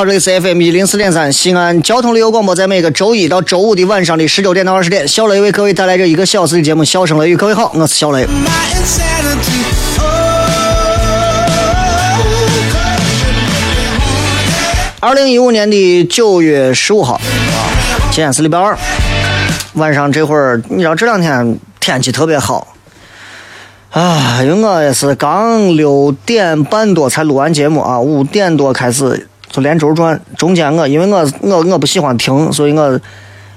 好，这里是 FM 一零四点三西安交通旅游广播，在每个周一到周五的晚上的十九点到二十点，小雷为各位带来这一个小时的节目《笑声雷雨》。各位好，我是小雷。二零一五年的九月十五号啊，今天是礼拜二晚上这会儿，你知道这两天天气特别好啊，因为我也是刚六点半多才录完节目啊，五点多开始。就连轴转，中间我因为我我我不喜欢停，所以我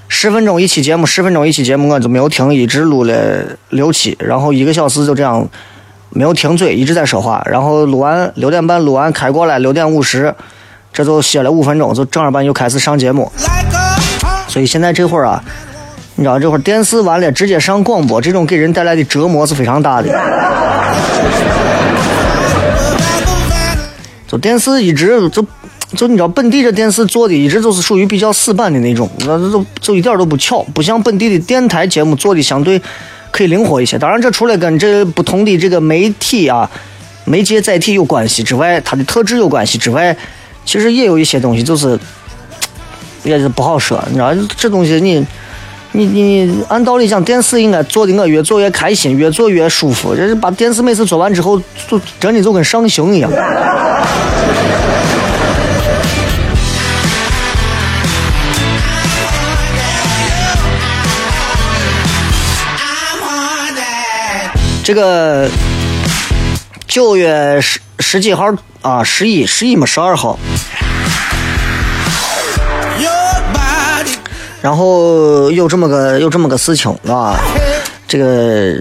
十分钟一期节目，十分钟一期节目我就没有停，一直录了六期，然后一个小时就这样没有停嘴，一直在说话，然后录完六点半录完开过来，六点五十，这就歇了五分钟，就正儿八经又开始上节目。所以现在这会儿啊，你知道这会儿电视完了直接上广播，这种给人带来的折磨是非常大的。就电视一直就。就你知道本地这电视做的一直都是属于比较死板的那种，那就就一点都不巧，不像本地的电台节目做的相对可以灵活一些。当然，这除了跟这不同的这个媒体啊、媒介载体有关系之外，它的特质有关系之外，其实也有一些东西就是也是不好说。你知道这东西你你你按道理讲，电视应该做的我越做越开心，越做越舒服。这是把电视每次做完之后，就真的就跟上刑一样。这个九月十十几号啊，十一十一嘛，十二号。然后有这么个有这么个事情啊，这个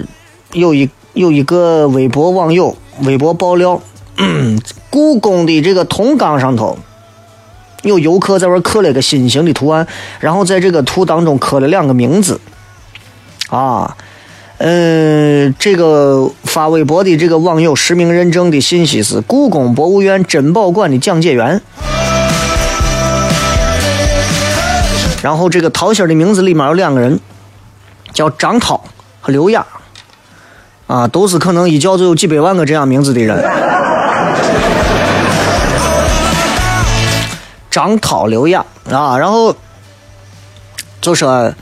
有一有一个微博网友微博爆料，故宫的这个铜缸上头有游客在玩刻了一个心形的图案，然后在这个图当中刻了两个名字啊。嗯，这个发微博的这个网友实名认证的信息是故宫博物院珍宝馆的讲解员。然后这个桃心的名字里面有两个人，叫张涛和刘亚，啊，都是可能一叫就有几百万个这样名字的人。张涛、刘亚啊，然后就说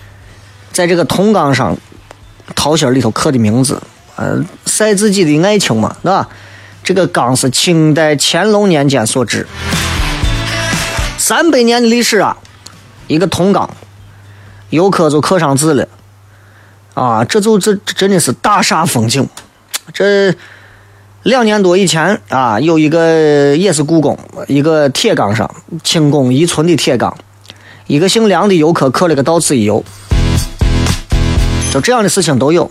在这个铜缸上。桃心里头刻的名字，呃，晒自己的爱情嘛，对吧？这个缸是清代乾隆年间所制，三百年的历史啊，一个铜缸，游客就刻上字了，啊，这就这真的是大煞风景。这两年多以前啊，有一个也是故宫一个铁缸上清宫遗存的铁缸，一个姓梁的游客刻了个“到此一游”。就这样的事情都有。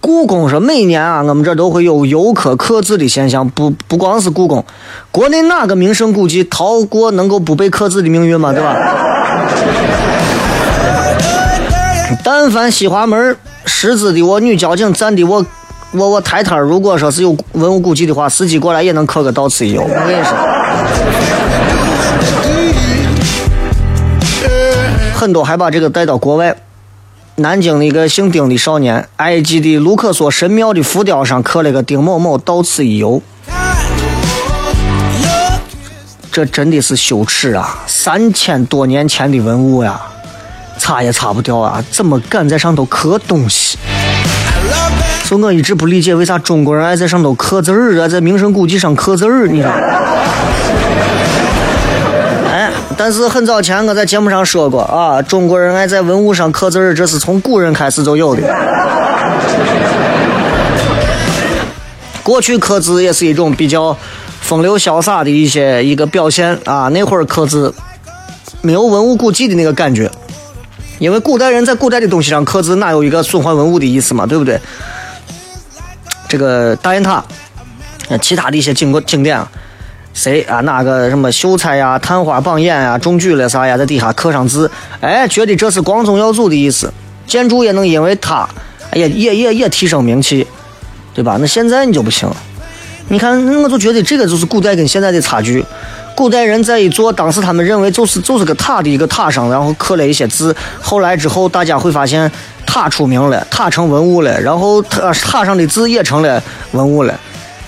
故宫说每年啊，我们这都会有游客刻字的现象，不不光是故宫，国内哪个名胜古迹逃过能够不被刻字的命运吗？对吧？但凡西华门狮子的我女交警站的我我我台摊如果说是有文物古迹的话，司机过来也能刻个到此一游。我跟你说，很多还把这个带到国外。南京的一个姓丁的少年，埃及的卢克索神庙的浮雕上刻了个丁某某到此一游。这真的是羞耻啊！三千多年前的文物呀，擦也擦不掉啊！怎么敢在上头刻东西？所以我一直不理解，为啥中国人爱在上头刻字儿啊，在名胜古迹上刻字儿，你知道？但是很早前我在节目上说过啊，中国人爱在文物上刻字儿，这是从古人开始就有的。过去刻字也是一种比较。风流潇洒的一些一个表现啊，那会儿刻字没有文物古迹的那个感觉，因为古代人在古代的东西上刻字，哪有一个损坏文物的意思嘛，对不对？这个大雁塔，其他的一些景观景点啊，谁啊哪个什么秀才呀、探花榜眼呀、中举了啥呀，在底下刻上字，哎，觉得这是光宗耀祖的意思，建筑也能因为他，哎呀，也也也提升名气，对吧？那现在你就不行。你看，我就觉得这个就是古代跟现在的差距。古代人在一座当时他们认为就是就是个塔的一个塔上，然后刻了一些字。后来之后，大家会发现塔出名了，塔成文物了，然后塔塔上的字也成了文物了。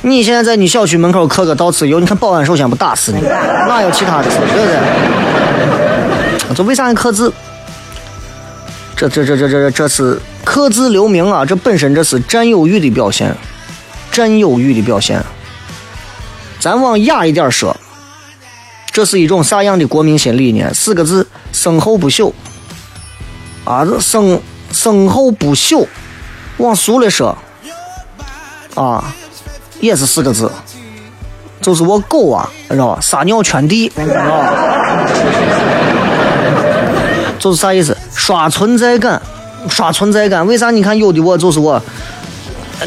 你现在在你小区门口刻个“到此游”，你看保安首先不打死你，哪有其他的？对不对？这为啥要刻字？这这这这这这是刻字留名啊！这本身这是占有欲的表现，占有欲的表现。咱往雅一点说，这是一种啥样的国民心理呢？四个字：身后不朽。啊，身身后不朽。往俗了说，啊，也是四个字，就是我狗啊，知道吧？撒尿圈地，知道吧？就是啥意思？刷存在感，刷存在感。为啥？你看有的我就是我，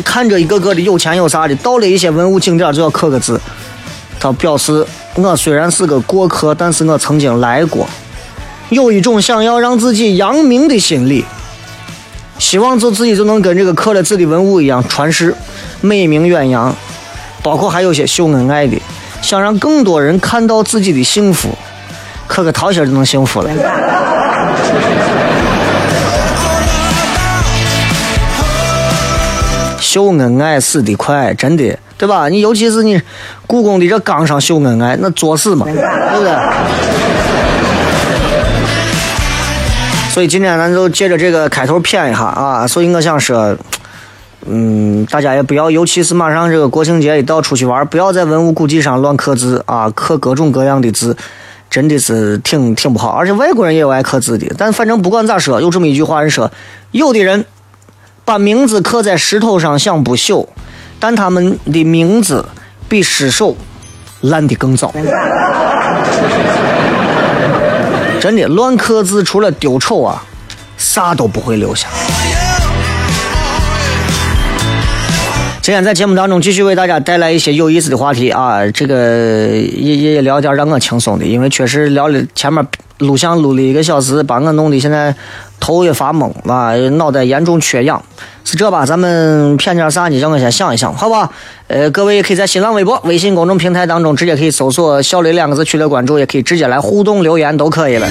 看着一个个的有钱有啥的，到了一些文物景点就要刻个字。他表示：“我虽然是个过客，但是我曾经来过，有一种想要让自己扬名的心理，希望就自己就能跟这个刻了字的文物一样传世，美名远扬。包括还有些秀恩爱的，想让更多人看到自己的幸福，刻个桃心就能幸福了。”秀恩爱死得快，真的。对吧？你尤其是你故宫的这缸上秀恩爱，那作死嘛，对不对？所以今天咱就借着这个开头骗一下啊！所以我想说，嗯，大家也不要，尤其是马上这个国庆节一到，出去玩，不要在文物古迹上乱刻字啊，刻各种各样的字，真的是挺挺不好。而且外国人也有爱刻字的，但反正不管咋说，有这么一句话人说，有的人把名字刻在石头上想不朽。但他们的名字比尸首烂得更早，真的乱刻字除了丢丑啊，啥都不会留下。今天在节目当中继续为大家带来一些有意思的话题啊，这个也也聊点让我轻松的，因为确实聊了前面录像录了一个小时，把我弄得现在头也发懵啊，脑袋严重缺氧。是这吧？咱们骗点啥呢？让我先想一想，好吧？呃，各位也可以在新浪微博、微信公众平台当中直接可以搜索“小雷”两个字取得关注，也可以直接来互动留言，都可以了。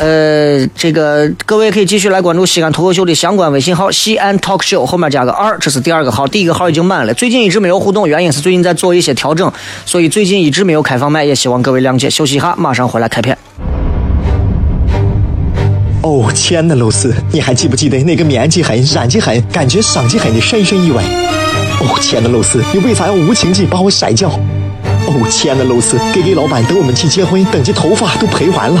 呃，这个各位可以继续来关注西安脱口秀的相关微信号“西安 talk show”，后面加个二，这是第二个号，第一个号已经满了。最近一直没有互动，原因是最近在做一些调整，所以最近一直没有开放麦，也希望各位谅解。休息一下，马上回来开片。哦，亲爱的露丝，你还记不记得那个面积狠、染技狠、感觉伤及狠的深深意外？哦，亲爱的露丝，你为啥要无情地把我甩掉？哦，亲爱的露丝给给老板等我们去结婚，等级头发都赔完了。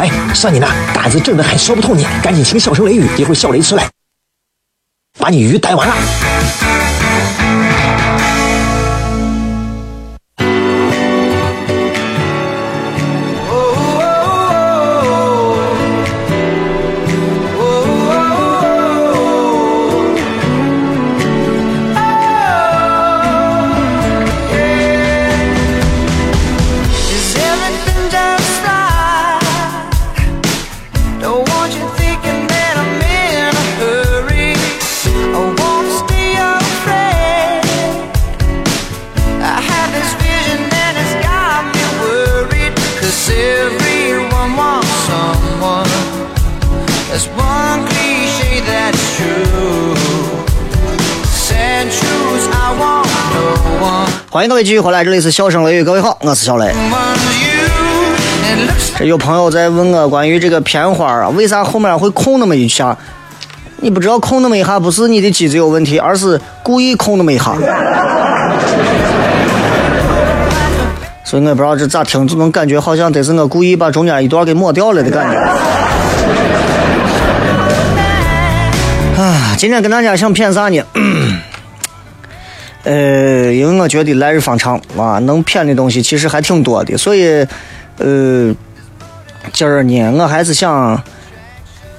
哎，算你那胆子正的很，说不透你，赶紧请小声雷雨，一会儿笑雷出来，把你鱼逮完了。欢迎各位继续回来，这里是笑声雷雨，各位好，我是小雷。这有朋友在问我关于这个片花啊，为啥后面会空那么一下？你不知道空那么一下，不是你的机子有问题，而是故意空那么一下。所以我也不知道这咋听，就能感觉好像得是我故意把中间一段给抹掉了的感觉。啊，今天跟大家想骗啥呢？呃，因为我觉得来日方长啊，能骗的东西其实还挺多的，所以，呃，今儿呢，我还是想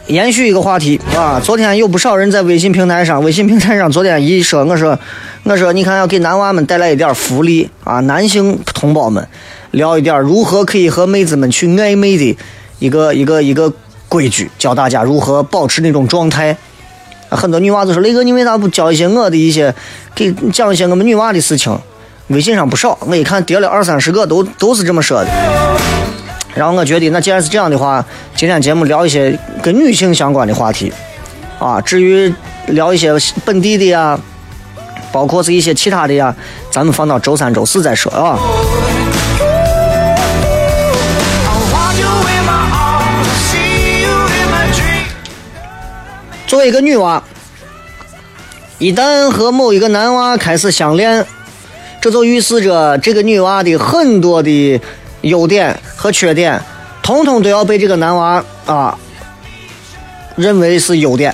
延续一个话题啊。昨天有不少人在微信平台上，微信平台上昨天一说，我说，我说，你看要给男娃们带来一点福利啊，男性同胞们聊一点如何可以和妹子们去暧昧的一个一个一个规矩，教大家如何保持那种状态。很多女娃子说：“雷哥，你为啥不教一些我的一些，给讲一些我们女娃的事情？”微信上不少，我一看叠了二三十个，都都是这么说的。然后我觉得，那既然是这样的话，今天节目聊一些跟女性相关的话题，啊，至于聊一些本地的呀，包括是一些其他的呀，咱们放到周三、周四再说啊。作为一个女娃，一旦和某一个男娃开始相恋，这就预示着这个女娃的很多的优点和缺点，通通都要被这个男娃啊认为是优点，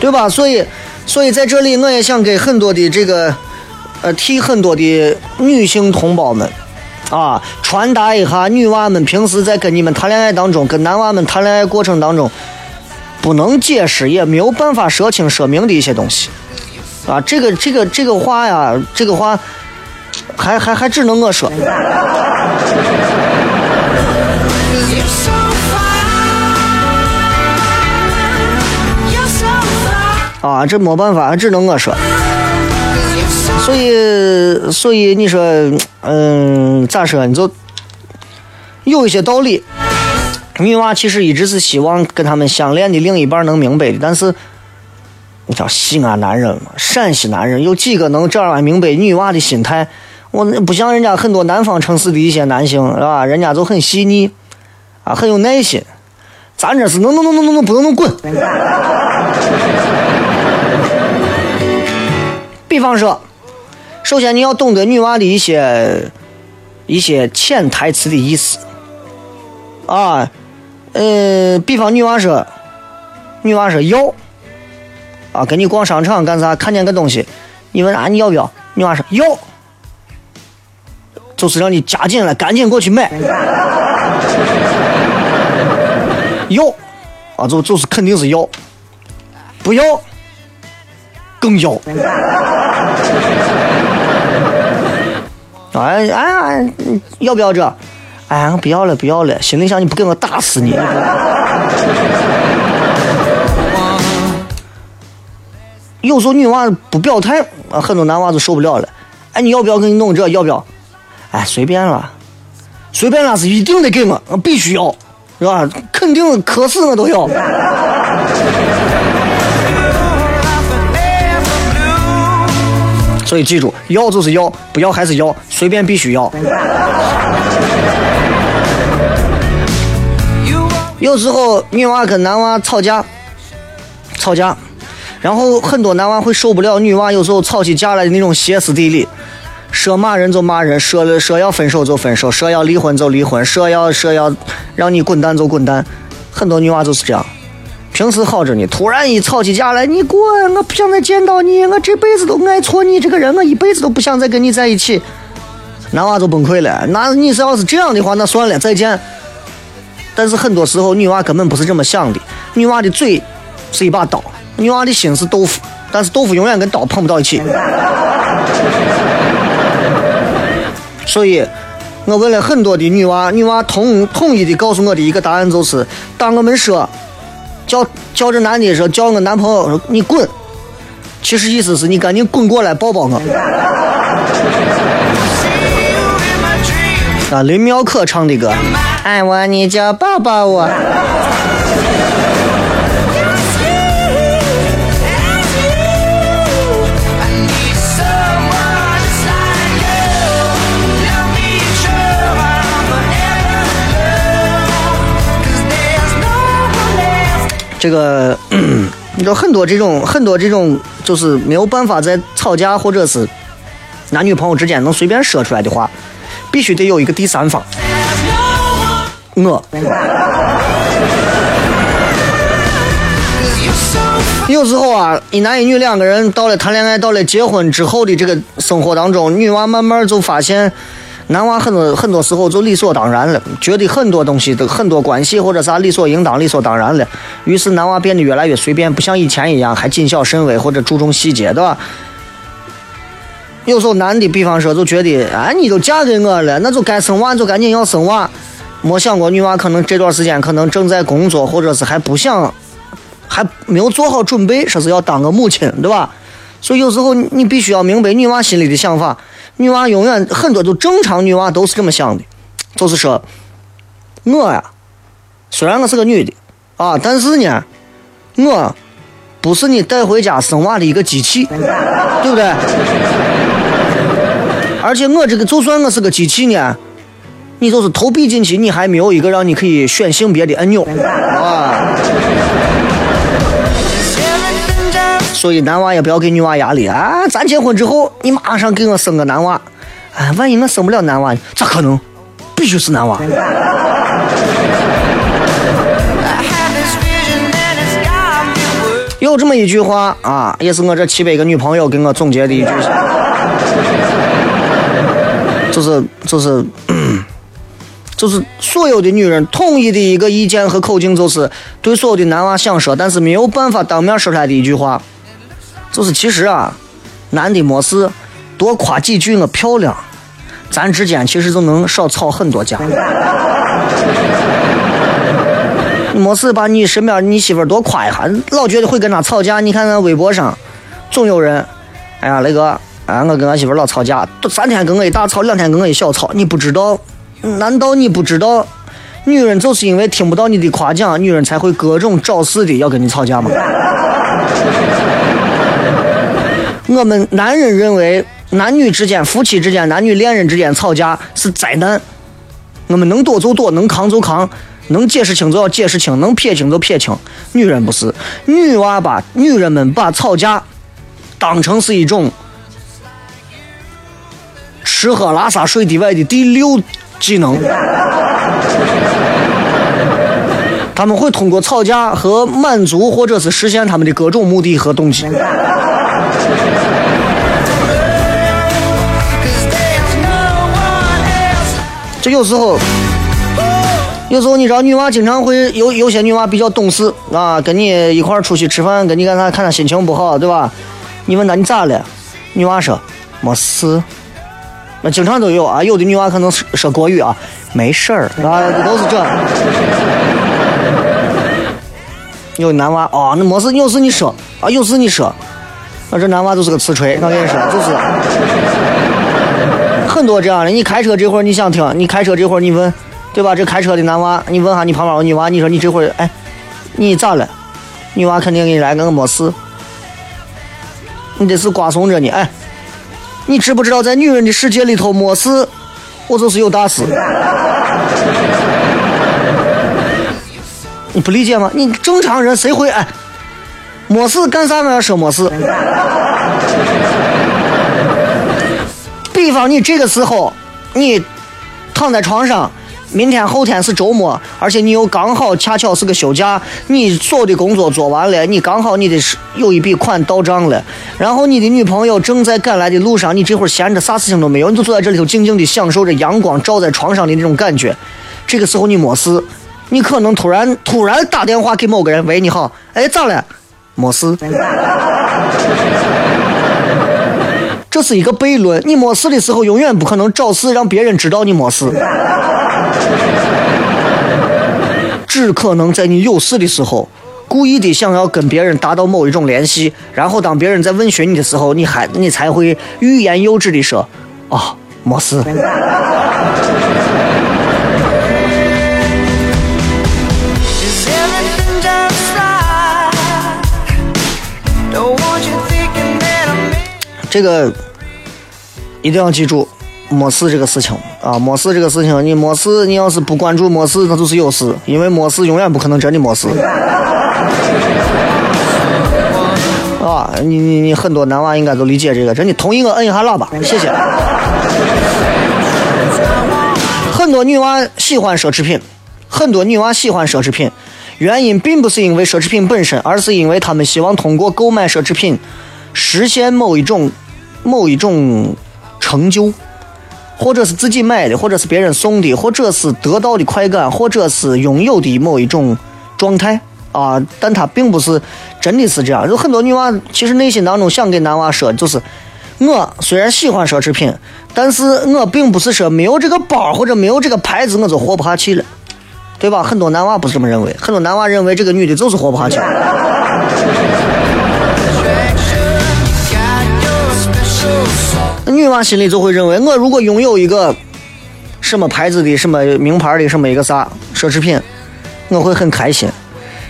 对吧？所以，所以在这里，我也想给很多的这个呃，替很多的女性同胞们。啊，传达一下女娃们平时在跟你们谈恋爱当中，跟男娃们谈恋爱过程当中，不能解释也没有办法说清说明的一些东西。啊，这个这个这个话呀，这个话还还还只能我说。啊，这没办法，还只能我说。所以，所以你说，嗯，咋说？你就有一些道理。女娃其实一直是希望跟他们相恋的另一半能明白的，但是你知道西安男人嘛，陕西男人有几个能这样明白女娃的心态？我不像人家很多南方城市的一些男性，是吧？人家就很细腻，啊，很有耐心。咱这是能能能能能能不能能滚。比方说，首先你要懂得女娃的一些一些潜台词的意思啊，呃，比方女娃说，女娃说要啊，跟你逛商场干啥？看见个东西，你问啊你要不要？女娃说要，就是让你加紧了，赶紧过去买。要啊，就就是肯定是要，不要更要。哎哎哎，要不要这？哎呀，不要了，不要了。心里想你不给我打死你。有时候女娃不表态啊，很多男娃子受不了了。哎，你要不要给你弄这？要不要？哎，随便了，随便了是一定得给我，我必须要，是吧？肯定渴死我都要。所以记住，要就是要，不要还是要，随便必须要。有时候女娃跟男娃吵架，吵架，然后很多男娃会受不了女娃有时候吵起架来的那种歇斯底里，说骂人就骂人，说了说要分手就分手，说要离婚就离婚，说要说要让你滚蛋就滚蛋，很多女娃就是这样。平时好着呢，突然一吵起架来，你滚！我不想再见到你，我这辈子都爱错你这个人，我一辈子都不想再跟你在一起。男娃就崩溃了。那你是要是这样的话，那算了，再见。但是很多时候，女娃根本不是这么想的。女娃的嘴是一把刀，女娃的心是豆腐，但是豆腐永远跟刀碰不到一起。所以，我问了很多的女娃，女娃统统一的告诉我的一个答案就是，当我们说叫叫这男的说叫我男朋友说你滚，其实意思是你赶紧滚过来抱抱我。啊，林妙可唱的歌，爱我你就抱抱我。这个，你知道很多这种很多这种就是没有办法在吵架或者是男女朋友之间能随便说出来的话，必须得有一个第三方。我。有时候啊，一男一女两个人到了谈恋爱，到了结婚之后的这个生活当中，女娃慢慢就发现，男娃很多很多时候就理所当然了，觉得很多东西都很多关系或者啥理所应当、理所当然了。于是男娃变得越来越随便，不像以前一样还谨小慎微或者注重细节，对吧？有时候男的，比方说就觉得，哎，你都嫁给我了，那就该生娃就赶紧要生娃。没想过女娃可能这段时间可能正在工作，或者是还不想，还没有做好准备，说是要当个母亲，对吧？所以有时候你必须要明白女娃心里的想法。女娃永远很多都正常女娃都是这么想的，就是说，我呀，虽然我是个女的啊，但是呢，我不是你带回家生娃的一个机器，对不对？而且我这个就算我是个机器呢，你就是投币进去，你还没有一个让你可以选性别的按钮啊。所以男娃也不要给女娃压力啊！咱结婚之后，你马上给我生个男娃，哎，万一我生不了男娃，咋可能？必须是男娃。有这么一句话啊，也是我这七百个女朋友给我总结的一句，就是就是。就是所有的女人统一的一个意见和口径，就是对所有的男娃想说，但是没有办法当面说出来的一句话，就是其实啊，男的没事，多夸几句我漂亮，咱之间其实就能少吵很多架。没事把你身边你媳妇多夸一下，老觉得会跟她吵架。你看那微博上，总有人，哎呀那个，啊我跟俺媳妇老吵架，都三天跟我一大吵，两天跟我一小吵，你不知道。难道你不知道，女人就是因为听不到你的夸奖，女人才会各种找事的要跟你吵架吗？我们男人认为，男女之间、夫妻之间、男女恋人之间吵架是灾难，我们能躲就躲，能扛就扛，能解释清就要解释清，能撇清就撇清。女人不是，女娃把女人们把吵架当成是一种吃喝拉撒睡的外的第六。技能，他们会通过吵架和满足，或者是实现他们的各种目的和动机。这有时候，有时候你知道，女娃经常会有有些女娃比较懂事啊，跟你一块儿出去吃饭，跟你干啥看她心情不好，对吧？你问她你咋了？女娃说没事。那经常都有啊，有的女娃可能说国语啊，没事儿啊，都是这。有男娃啊，那没事，有事你说啊，有事你说。那这男娃就是个瓷锤，我跟你说，就是很多这样的。你开车这会儿你想听，你开车这会儿你问，对吧？这开车的男娃，你问下你旁边有女娃，你说你这会儿哎，你咋了？女娃肯定给你来个我没事。你这是瓜怂着呢，哎。你知不知道，在女人的世界里头，没事，我就是有大事。你不理解吗？你正常人谁会哎？没事干啥玩意儿说没事？比方你这个时候，你躺在床上。明天后天是周末，而且你又刚好恰巧是个休假，你所有的工作做完了，你刚好你的有一笔款到账了，然后你的女朋友正在赶来的路上，你这会儿闲着啥事情都没有，你就坐在这里头静静的享受着阳光照在床上的那种感觉。这个时候你没事，你可能突然突然打电话给某个人，喂，你好，哎，咋了？没事。这是一个悖论。你没事的时候，永远不可能找事让别人知道你没事，只可能在你有事的时候，故意的想要跟别人达到某一种联系，然后当别人在问询你的时候，你还你才会欲言又止的说：“啊，没事。”这个一定要记住，没事这个事情啊，没事这个事情，你没事，你要是不关注没事，那就是有事，因为没事永远不可能真的没事。啊，你你你很多男娃应该都理解这个，真的同意我摁一下喇叭，谢谢。很多女娃喜欢奢侈品，很多女娃喜欢奢侈品，原因并不是因为奢侈品本身，而是因为她们希望通过购买奢侈品实现某一种某一种成就，或者是自己买的，或者是别人送的，或者是得到的快感，或者是拥有的某一种状态啊。但她并不是真的是这样。有很多女娃其实内心当中想给男娃说，就是我虽然喜欢奢侈品，但是我并不是说没有这个包或者没有这个牌子我就活不下去了。对吧？很多男娃不是这么认为，很多男娃认为这个女的就是活不下去。女娃心里就会认为，我如果拥有一个什么牌子的、什么名牌的、什么一个啥奢侈品，我会很开心。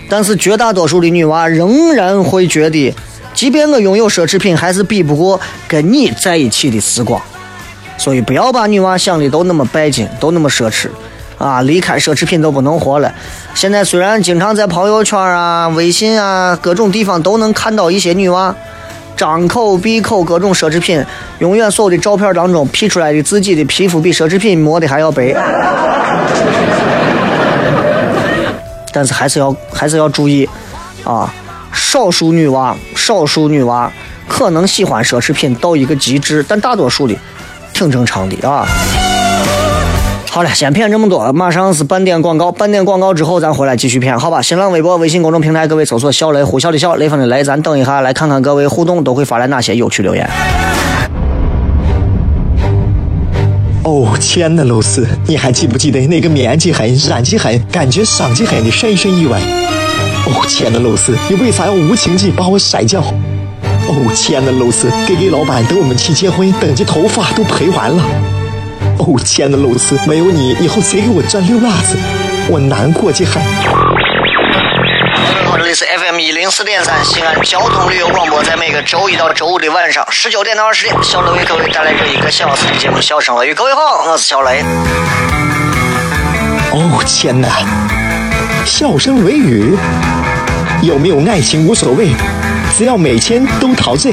但是绝大多数的女娃仍然会觉得，即便我拥有奢侈品，还是比不过跟你在一起的时光。所以不要把女娃想的都那么拜金，都那么奢侈，啊，离开奢侈品都不能活了。现在虽然经常在朋友圈啊、微信啊各种地方都能看到一些女娃。张口闭口各种奢侈品，永远所有的照片当中 P 出来的自己的皮肤比奢侈品磨的还要白。但是还是要还是要注意啊，少数女娃，少数女娃可能喜欢奢侈品到一个极致，但大多数的挺正常的啊。好了，先骗这么多，马上是半点广告，半点广告之后咱回来继续骗，好吧？新浪微博、微信公众平台，各位搜索“小雷”，呼啸的笑，雷锋的雷，咱等一下来看看各位互动都会发来哪些有趣留言。哦，亲爱的露丝，你还记不记得那个面积狠、染技狠、感觉伤及狠的深深意外？哦，亲爱的露丝，你为啥要无情地把我甩掉？哦，亲爱的露丝给给老板等我们去结婚，等这头发都赔完了。哦，亲爱的露丝，没有你，以后谁给我赚溜辣子？我难过极狠。好，这里是 FM 一零四点三西安交通旅游广播，在每个周一到周五的晚上十九点到二十点，小雷为各位带来这一个小时的节目《笑声乐语》。各位好，我是小雷。哦，天哪！笑声雷雨，有没有爱情无所谓，只要每天都陶醉。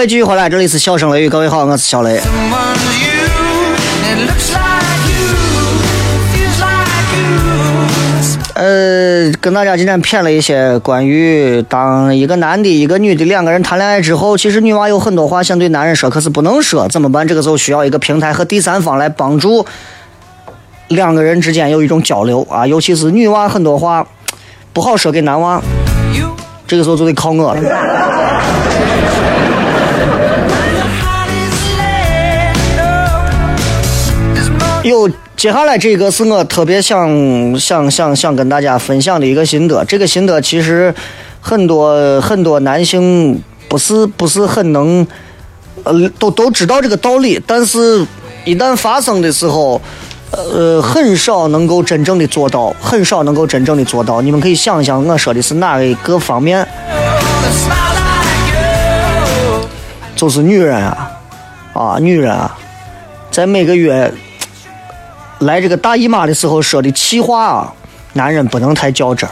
位继续回来，这里是笑声雷雨，各位好，我是小雷。呃，跟大家今天骗了一些关于当一个男的、一个女的两个人谈恋爱之后，其实女娃有很多话想对男人说，可是不能说，怎么办？这个时候需要一个平台和第三方来帮助两个人之间有一种交流啊，尤其是女娃很多话不好说给男娃，这个时候就得靠我了。接下来这个是我特别想想想想跟大家分享的一个心得。这个心得其实很多很多男性不是不是很能，呃，都都知道这个道理，但是一旦发生的时候，呃，很少能够真正的做到，很少能够真正的做到。你们可以想一想，我说的是哪一个方面？就是女人啊，啊，女人啊，在每个月来这个大姨妈的时候说的气话啊，男人不能太较真。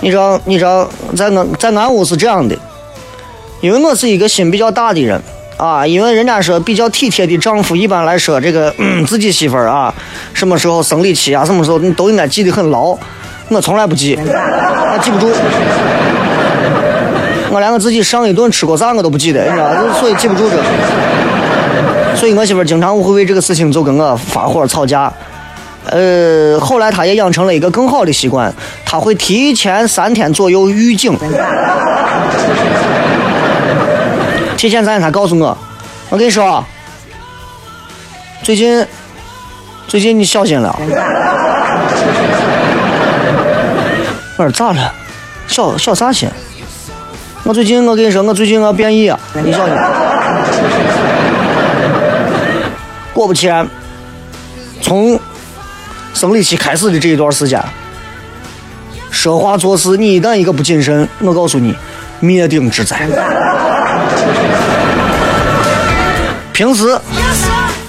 你知道，你知道，在俺在俺屋是这样的，因为我是一个心比较大的人啊，因为人家说比较体贴的丈夫，一般来说这个、自己媳妇儿啊，什么时候生理期啊，什么时候你都应该记得很牢。我从来不记，我记不住。我连我自己上一顿吃过啥我都不记得，你知道，所以记不住这。所以我媳妇儿经常会为这个事情就跟我发火吵架。呃，后来她也养成了一个更好的习惯，她会提前三天左右预警。提前三天，她告诉我，我跟你说，最近最近你小心了。我说咋了？小小啥心？我最近我跟你说，我最近我变异，你小心。果不其然，从生理期开始的这一段时间，说话做事，你一旦一个不谨慎，我告诉你，灭顶之灾。平时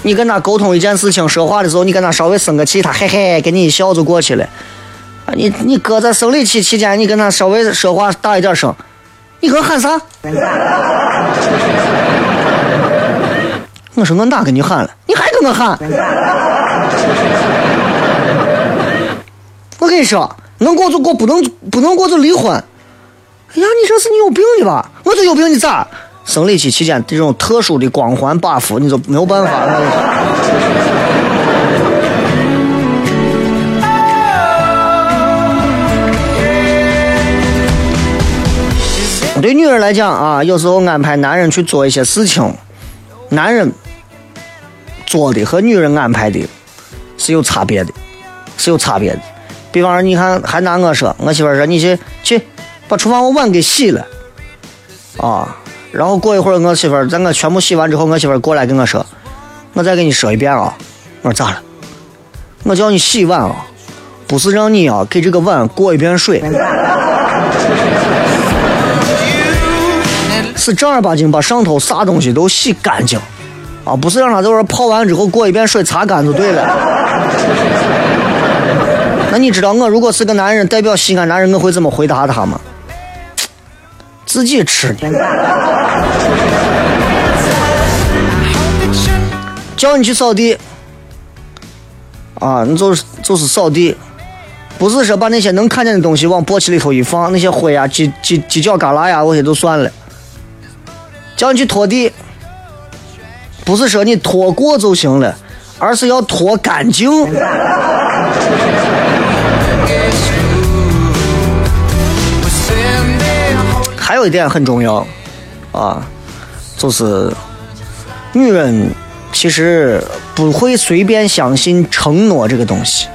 你跟他沟通一件事情，说话的时候，你跟他稍微生个气，他嘿嘿给你一笑就过去了。啊，你你哥在生理期期间，你跟他稍微说话大一点声，你给我喊啥？我说我哪跟你喊了？你还跟我喊？我跟你说，能过就过，不能不能过就离婚。哎呀，你这是你有病的吧？我这有病，你咋？生理期期间这种特殊的光环 buff，你就没有办法。我对女人来讲啊，有时候安排男人去做一些事情，男人做的和女人安排的是有差别的，是有差别的。比方说，你看，还拿我说，我媳妇说你去去把厨房碗给洗了啊，然后过一会儿，我媳妇儿在我全部洗完之后，我媳妇儿过来跟我说，我再给你说一遍啊。我说咋了？我叫你洗碗啊，不是让你啊给这个碗过一遍水。是正儿八经把上头啥东西都洗干净，啊，不是让他在这儿泡完之后过一遍水擦干就对了。那你知道我如果是个男人，代表西安男人，我会怎么回答他吗？自己吃。叫你去扫地，啊，你就是就是扫地，不是说把那些能看见的东西往簸箕里头一放，那些灰呀、犄犄犄角旮旯呀，我些都算了。叫你去拖地，不是说你拖过就行了，而是要拖干净。还有一点很重要，啊，就是女人其实不会随便相信承诺这个东西，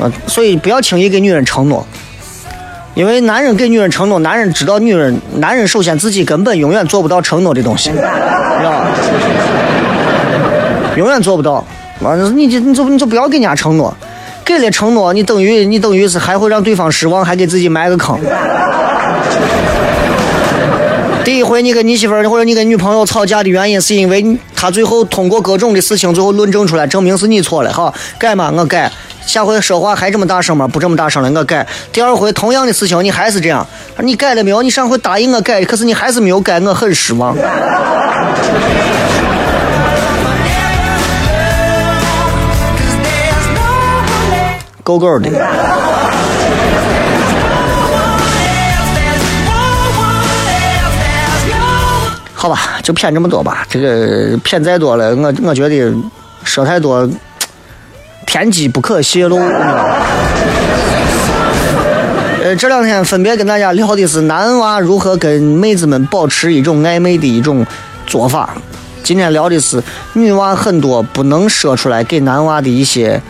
啊，所以不要轻易给女人承诺。因为男人给女人承诺，男人知道女人，男人首先自己根本永远做不到承诺的东西，知道吧？永远做不到。完了，你就你就你就不要给人家承诺，给了承诺，你等于你等于是还会让对方失望，还给自己埋个坑。第一回你跟你媳妇儿或者你跟女朋友吵架的原因，是因为她最后通过各种的事情，最后论证出来，证明是你错了，哈改嘛，我改。下回说话还这么大声吗？不这么大声了，我改。第二回同样的事情你还是这样，你改了没有？你上回答应我改，可是你还是没有改，我很失望。够够的。好吧，就骗这么多吧。这个骗再多了，我我觉得说太多，天机不可泄露。呃，这两天分别跟大家聊的是男娃如何跟妹子们保持一种暧昧的一种做法。今天聊的是女娃很多不能说出来给男娃的一些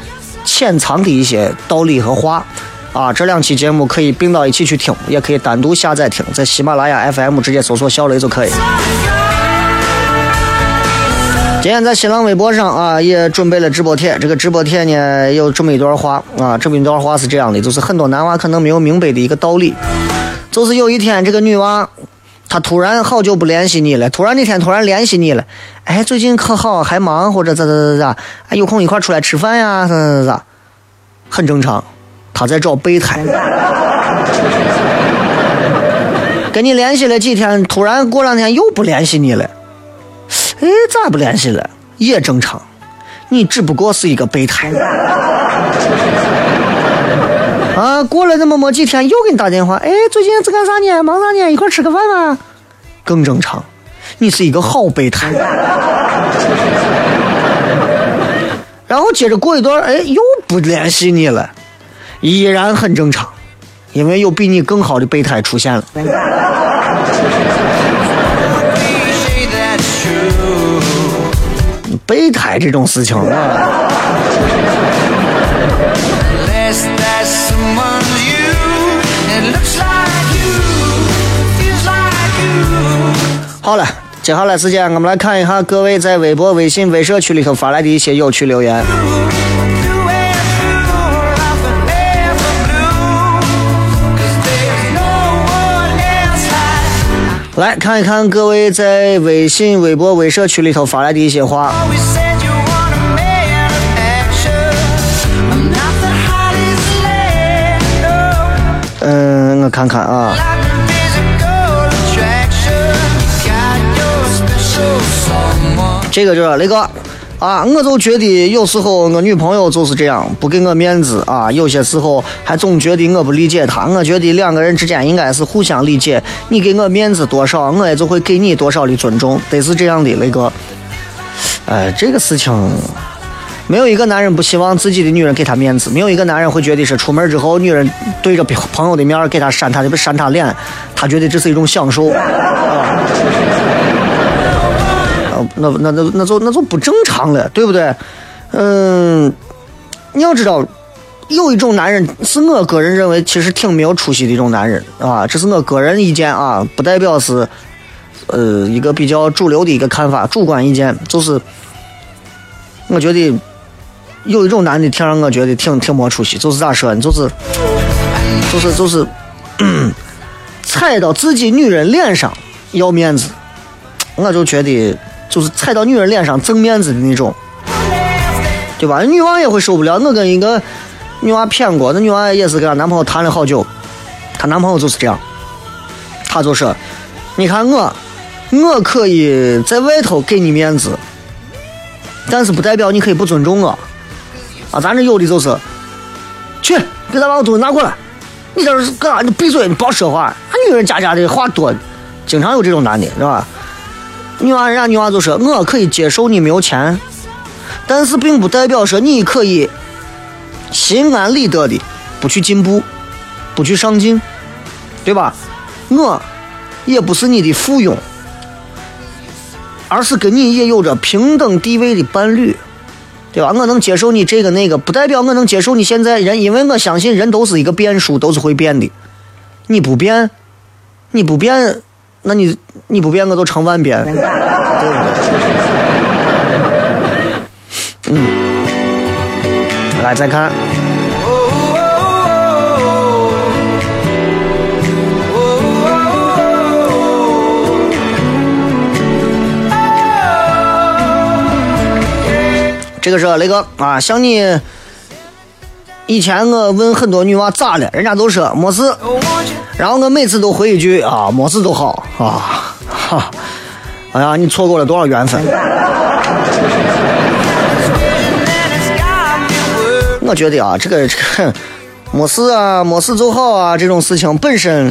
潜藏的一些道理和话。啊，这两期节目可以并到一起去听，也可以单独下载听，在喜马拉雅 FM 直接搜索“小雷”就可以。今天在新浪微博上啊，也准备了直播帖。这个直播帖呢，有这么一段话啊，这么一段话是这样的，就是很多男娃可能没有明白的一个道理，就是有一天这个女娃，她突然好久不联系你了，突然那天突然联系你了，哎，最近可好？还忙或者咋咋咋咋？哎，有空一块出来吃饭呀？咋咋咋咋？很正常，她在找备胎。跟你联系了几天，突然过两天又不联系你了。哎，咋不联系了？也正常，你只不过是一个备胎。啊，过了那么没几天，又给你打电话，哎，最近在干啥呢？忙啥呢？一块吃个饭吧？更正常，你是一个好备胎。然后接着过一段，哎，又不联系你了，依然很正常，因为有比你更好的备胎出现了。备胎这种事情啊.好了，接下来时间我们来看一下各位在微博、微信、微社区里头发来的一些有趣留言。来看一看各位在微信、微博、微社区里头发来的一些话。嗯，我看看啊.这个就是雷哥啊，我就觉得有时候我女朋友就是这样，不给我面子啊，有些时候还总觉得我不理解她。我觉得两个人之间应该是互相理解，你给我面子多少，我也就会给你多少的尊重，得是这样的，雷哥。哎，这个事情。没有一个男人不希望自己的女人给他面子，没有一个男人会觉得是出门之后女人对着朋友的面给他扇他的扇他脸，他觉得这是一种享受啊。那那那那就那就不正常了，对不对？嗯，你要知道，有一种男人是我个人认为其实挺没有出息的一种男人啊，这是我个人意见啊，不代表是呃一个比较主流的一个看法，主观意见就是，我觉得有一种男的挺让我觉得挺挺没出息，就是咋说呢？就是就是就是，踩到自己女人脸上要面子，我就觉得就是踩到女人脸上挣面子的那种，对吧？女娃也会受不了。我跟一个女娃骗过，那女娃也是跟她男朋友谈了好久，她男朋友就是这样，他就说：“你看我，我可以在外头给你面子，但是不代表你可以不尊重我。”啊，咱这有的就是，去给咱把我东西拿过来，你这是干啥？你闭嘴，你别说话。啊，女人家家的话多，经常有这种男的，是吧？女娃人家女娃就说，我可以接受你没有钱，但是并不代表说你可以心安理得的不去进步，不去上进，对吧？我也不是你的附庸，而是跟你也有着平等地位的伴侣。对吧？我能接受你这个那个，不代表我能接受你现在人，因为我相信人都是一个变数，都是会变的。你不变，你不变，那你你不变，我都成万变，对？嗯，来再看，这个是雷哥啊，像你以前我问很多女娃咋了，人家都说没事，然后我每次都回一句啊，没事都好啊，哈，哎呀，你错过了多少缘分？我觉得啊，这个这个没事啊，没事就好啊，这种事情本身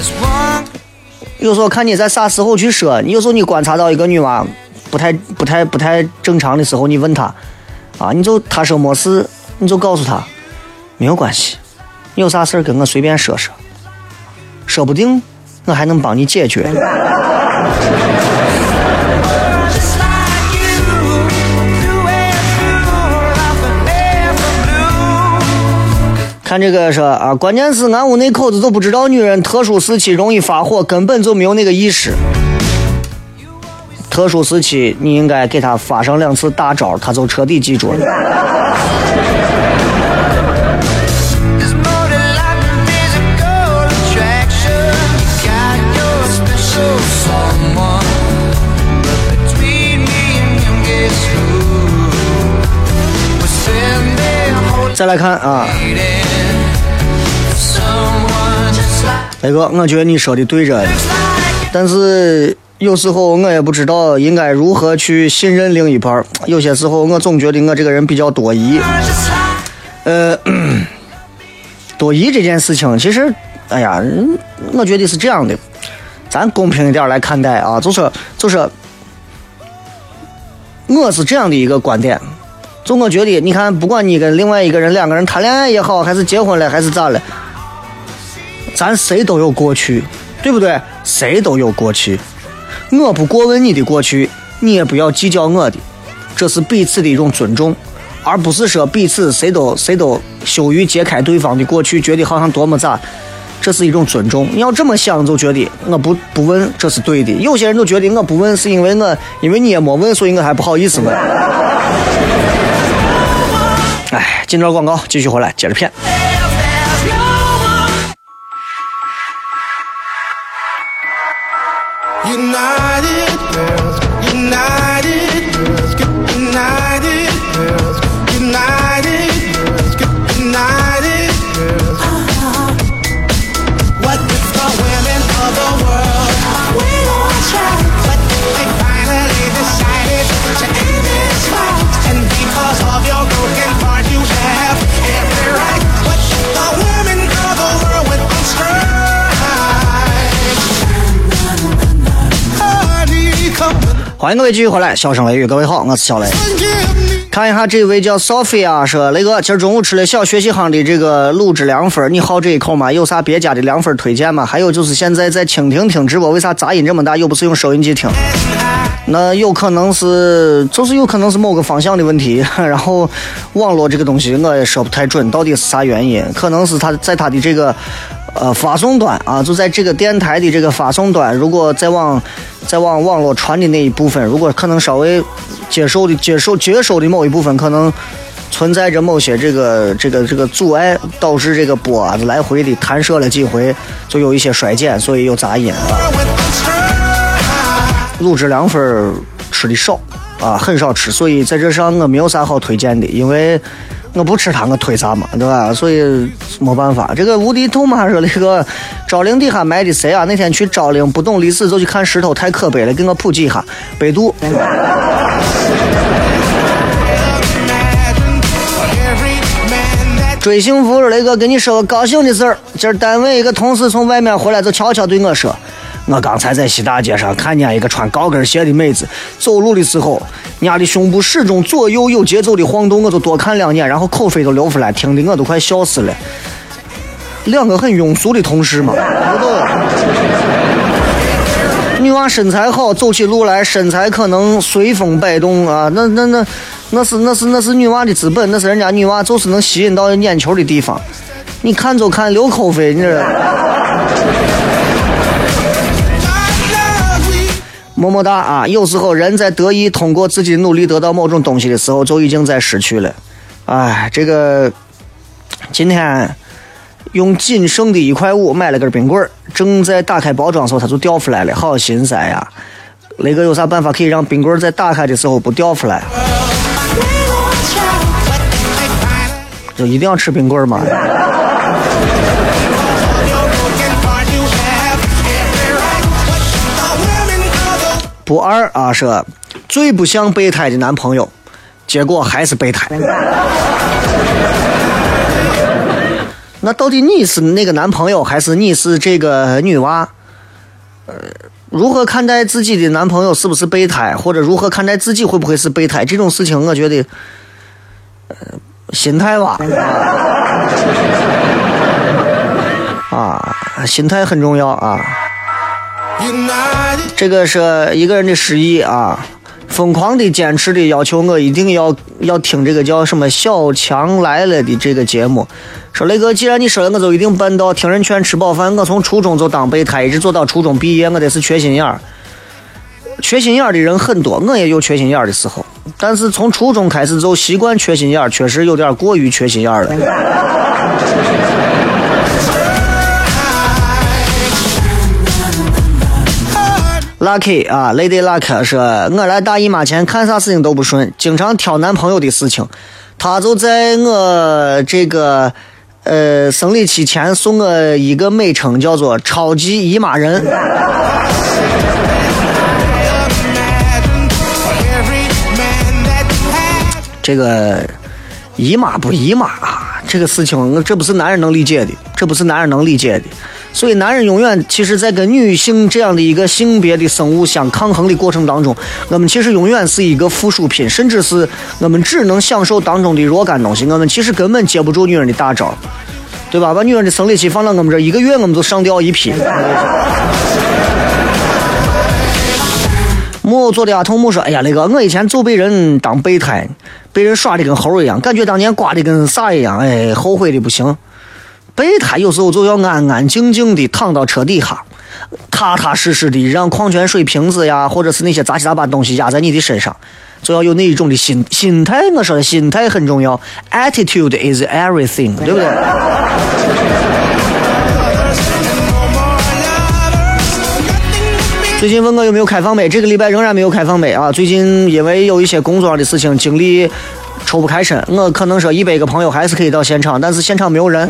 有时候看你在啥时候去说，你有时候你观察到一个女娃不太不太不太正常的时候，你问她啊，你就她说没事，你就告诉她没有关系，你有啥事跟我随便说说，说不定我还能帮你解决。看这个说啊，关键是俺屋那口子都不知道女人特殊时期容易发火，根本就没有那个意识。特殊时期，你应该给他发上两次大招，他就彻底记住了。再来看啊，白哥，我觉得你说的对着，但是有时候我也不知道应该如何去信任另一半。有些时候我总觉得我这个人比较多疑。呃，多疑这件事情，其实，哎呀，我觉得是这样的，咱公平一点来看待啊，就是就是，我是这样的一个观点，就我觉得，你看，不管你跟另外一个人两个人谈恋爱也好，还是结婚了，还是咋了，咱谁都有过去，对不对？谁都有过去，我不过问你的过去，你也不要计较我的，这是彼此的一种尊重。而不是说彼此谁都谁都羞于揭开对方的过去，觉得好像多么咋，这是一种尊重。你要这么想，就觉得我不不问这是对的。有些人都觉得我不问是因为我因为你也没问，所以我还不好意思问。今朝广告，继续回来接着骗。欢迎各位继续回来，笑声雷雨，各位好，我是小雷。看一下这位叫 Sophia 说，雷哥，今儿中午吃了小学习行的这个卤汁凉粉，你好这一口吗？有啥别家的凉粉推荐吗？还有就是现在在蜻蜓听直播，为啥杂音这么大？又不是用收音机听？那有可能是，就是有可能是某个方向的问题。然后网络这个东西我也说不太准，到底是啥原因？可能是他在他的这个呃发送端啊，就在这个电台的这个发送端，如果再往再往网络传的那一部分，如果可能稍微接收的接收接收的某一部分可能。存在着某些这个这个这个阻碍，导致这个波啊来回的弹射了几回，就有一些衰减，所以有杂音啊。went on strike. 卤汁凉粉吃的少啊，很少吃，所以在这上我没有啥好推荐的，因为我不吃它，我推啥嘛，对吧？所以没办法。这个无敌兔嘛说那个昭陵底下埋的谁啊？那天去昭陵不懂历史就去看石头，太可悲了，给我普及一下。百度 追幸福说雷哥跟你说个高兴的事儿，今儿单位一个同事从外面回来，就悄悄对我说。我刚才在西大街上看见一个穿高跟鞋的妹子，走路的时候，伢的胸部始终左右有节奏的晃动，我就多看两眼，然后口水都流出来，听得我都快笑死了。两个很庸俗的同事嘛，不懂。女娃身材好，走起路来身材可能随风摆动啊，那那那那是那是那是女娃的资本，那是人家女娃就是能吸引到眼球的地方。你看就看流口水，你这么么哒啊！有时候人在得意通过自己努力得到某种东西的时候，就已经在失去了。哎，这个今天用仅剩的一块五买了根冰棍，正在打开包装时候，它就掉出来了，好心塞呀！雷哥有啥办法可以让冰棍在打开的时候不掉出来？就一定要吃冰棍吗？不二啊，说最不像备胎的男朋友，结果还是备胎。那到底你是那个男朋友，还是你是这个女娃？呃，如何看待自己的男朋友是不是备胎，或者如何看待自己会不会是备胎？这种事情，我觉得，呃，心态吧，啊，心态很重要啊。这个是一个人的失忆啊，疯狂的坚持的要求我一定要要听这个叫什么“小强来了”的这个节目。说雷哥，既然你说了，我就一定办到。听人劝，吃饱饭。我从初中就当备胎，一直做到初中毕业。我得是缺心眼儿。缺心眼儿的人很多，我也有缺心眼儿的时候。但是从初中开始就习惯缺心眼儿，确实有点过于缺心眼儿了。Lucky 啊，Lady Luck 说，我来大姨妈前看啥事情都不顺，经常挑男朋友的事情。他就在我这个呃生理期前送我一个美称，叫做“超级姨妈人”。这个姨妈不姨妈啊，这个事情这不是男人能理解的，这不是男人能理解的。所以，男人永远其实，在跟女性这样的一个性别的生物相抗衡的过程当中，我们其实永远是一个附属品，甚至是我们只能享受当中的若干东西，我们其实根本接不住女人的大招，对吧？把女人的生理期放到我们这儿，一个月我们就上吊一批。木偶做的阿童木说：“哎呀，那个我以前就被人当备胎，被人耍的跟猴一样，感觉当年刮的跟啥一样，哎，后悔的不行。备胎有时候就要安安静静的躺到车底下，踏踏实实的让矿泉水瓶子呀，或者是那些杂七杂八东西压在你的身上，就要有那一种的心心态。我说的心态很重要，attitude is everything，对不对？”最近问我有没有开放杯，这个礼拜仍然没有开放杯啊。最近因为有一些工作上的事情，精力抽不开身，我可能说一百个朋友还是可以到现场，但是现场没有人。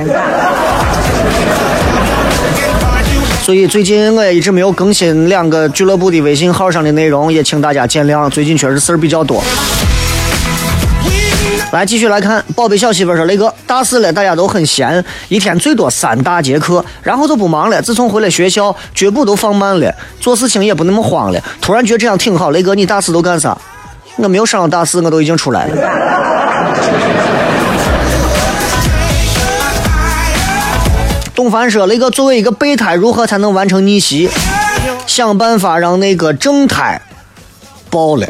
所以最近我也一直没有更新两个俱乐部的微信号上的内容，也请大家见谅。最近确实事儿比较多。来继续来看，宝贝小媳妇说：“雷哥，大四了，大家都很闲，一天最多三大节课，然后就不忙了。自从回了学校，脚步都放慢了，做事情也不那么慌了。突然觉得这样挺好。雷哥，你大四都干啥？我没有上到大四，我都已经出来了。”东凡说：“雷哥，作为一个备胎，如何才能完成逆袭？想办法让那个正胎爆了。”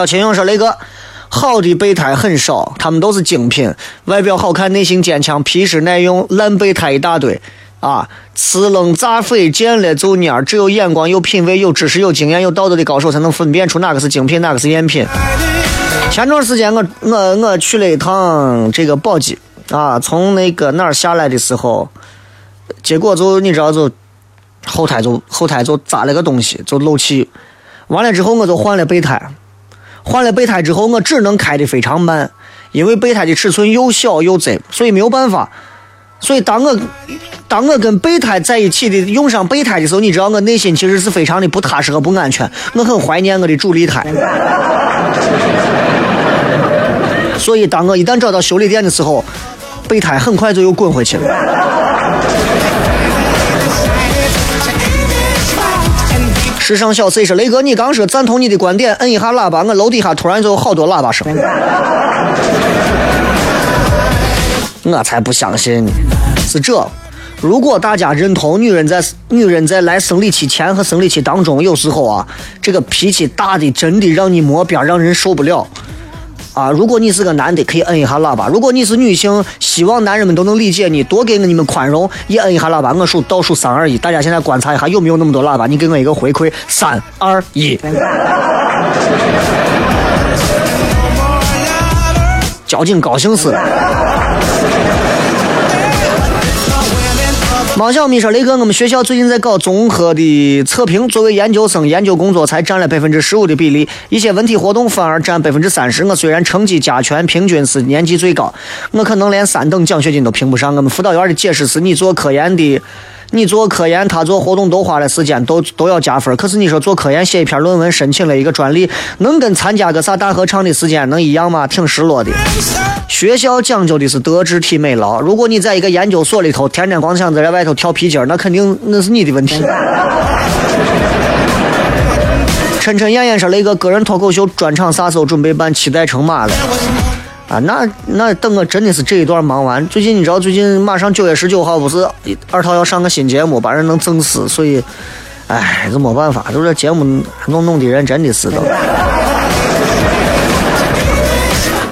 小秦勇说：“雷哥，好的备胎很少，他们都是精品，外表好看，内心坚强，皮实耐用。烂备胎一大堆，啊，呲楞炸匪见了就蔫儿。只有眼光、有品位、有知识、有经验、有道德的高手，才能分辨出哪个是精品，哪个是赝品。前段时间我我我去了一趟这个宝鸡啊，从那个哪儿下来的时候，结果就你知道就后台就后台就砸了个东西，就漏气。完了之后我就换了备胎。”换了备胎之后，我只能开的非常慢，因为备胎的尺寸又小又窄，所以没有办法。所以当我当我跟备胎在一起的用上备胎的时候，你知道我内心其实是非常的不踏实和不安全。我很怀念我的主力胎。所以当我一旦找到修理店的时候，备胎很快就又滚回去了。时尚小 C 说：“雷哥，你刚说赞同你的观点，摁一下喇叭，我楼底下突然就有好多喇叭声。我才不相信呢！是这，如果大家认同女人在女人在来生理期前和生理期当中，有时候啊，这个脾气大的真的让你磨边，让人受不了。啊，如果你是个男的，可以摁一下喇叭；如果你是女性，希望男人们都能理解你，多给你们宽容，也摁一下喇叭。我数倒数三二一，大家现在观察一下有没有那么多喇叭？你给我一个回馈，三二一。交警高兴死了。王小米说：“雷哥，我们学校最近在搞综合的测评，作为研究生，研究工作才占了百分之十五的比例，一些文体活动反而占百分之三十。我虽然成绩加权平均是年级最高，我可能连三等奖学金都评不上。我们辅导员的解释是：你做科研的。”你做科研，他做活动都花了时间，都都要加分。可是你说做科研写一篇论文，申请了一个专利，能跟参加个啥大合唱的时间能一样吗？挺失落的。学校讲究的是德智体美劳，如果你在一个研究所里头，天天光想在外头跳皮筋，那肯定那是你的问题。琛琛燕燕说了一个个人脱口秀专场，啥时候准备办？期待成马了。啊，那那等我真的是这一段忙完，最近你知道，最近马上九月十九号不是二套要上个新节目，把人能整死，所以，哎，这没办法，就这节目弄弄的人真的是都，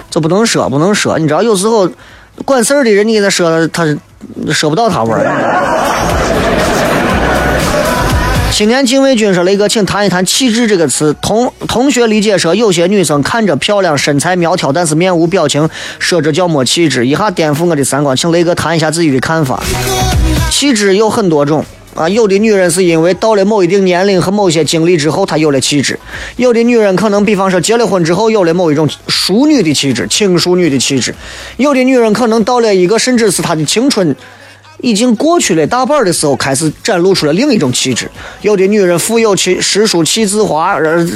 这不能说，不能说。你知道，有时候管事儿的人，你给他说，他说不到他味儿。青年禁卫军说：“雷哥，请谈一谈‘气质’这个词。同同学理解说，有些女生看着漂亮，身材苗条，但是面无表情，说这叫没气质。一下颠覆我的三观，请雷哥谈一下自己的看法。气质有很多种啊，有的女人是因为到了某一定年龄和某些经历之后，她有了气质；有的女人可能，比方说结了婚之后，有了某一种淑女的气质、轻淑女的气质；有的女人可能到了一个甚至是她的青春。”已经过去了大半的时候，开始展露出了另一种气质。有的女人腹有气诗书气自华，呃，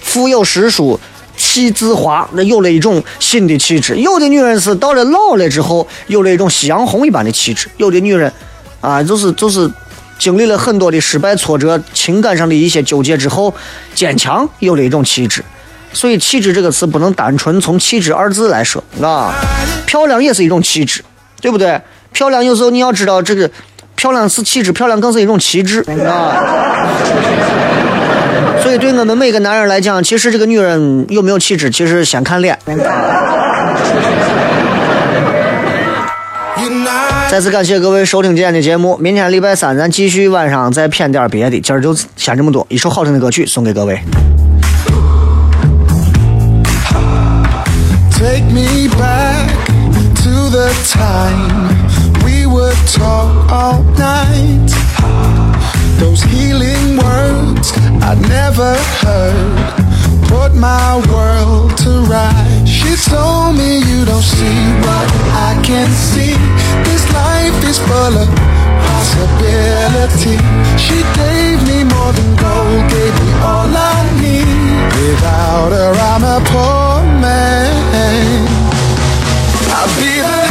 腹有诗书气自华，那有了一种新的气质。有的女人是到了老了之后，有了一种夕阳红一般的气质。有的女人，啊，就是就是经历了很多的失败挫折、情感上的一些纠结之后，坚强，有了一种气质。所以，气质这个词不能单纯从气质二字来说，啊，漂亮也是一种气质，对不对？漂亮有时候你要知道，这个漂亮是气质，漂亮更是一种气质啊。所以对我们每个男人来讲，其实这个女人有没有气质，其实先看脸。再次感谢各位收听今天的节目，明天礼拜三咱继续晚上再谝点别的，今儿就先这么多。一首好听的歌曲送给各位。Take me back to the time could talk all night. Those healing words I'd never heard put my world to right. She told me you don't see what I can see. This life is full of possibility. She gave me more than gold, gave me all I need. Without her, I'm a poor man. I'll be her.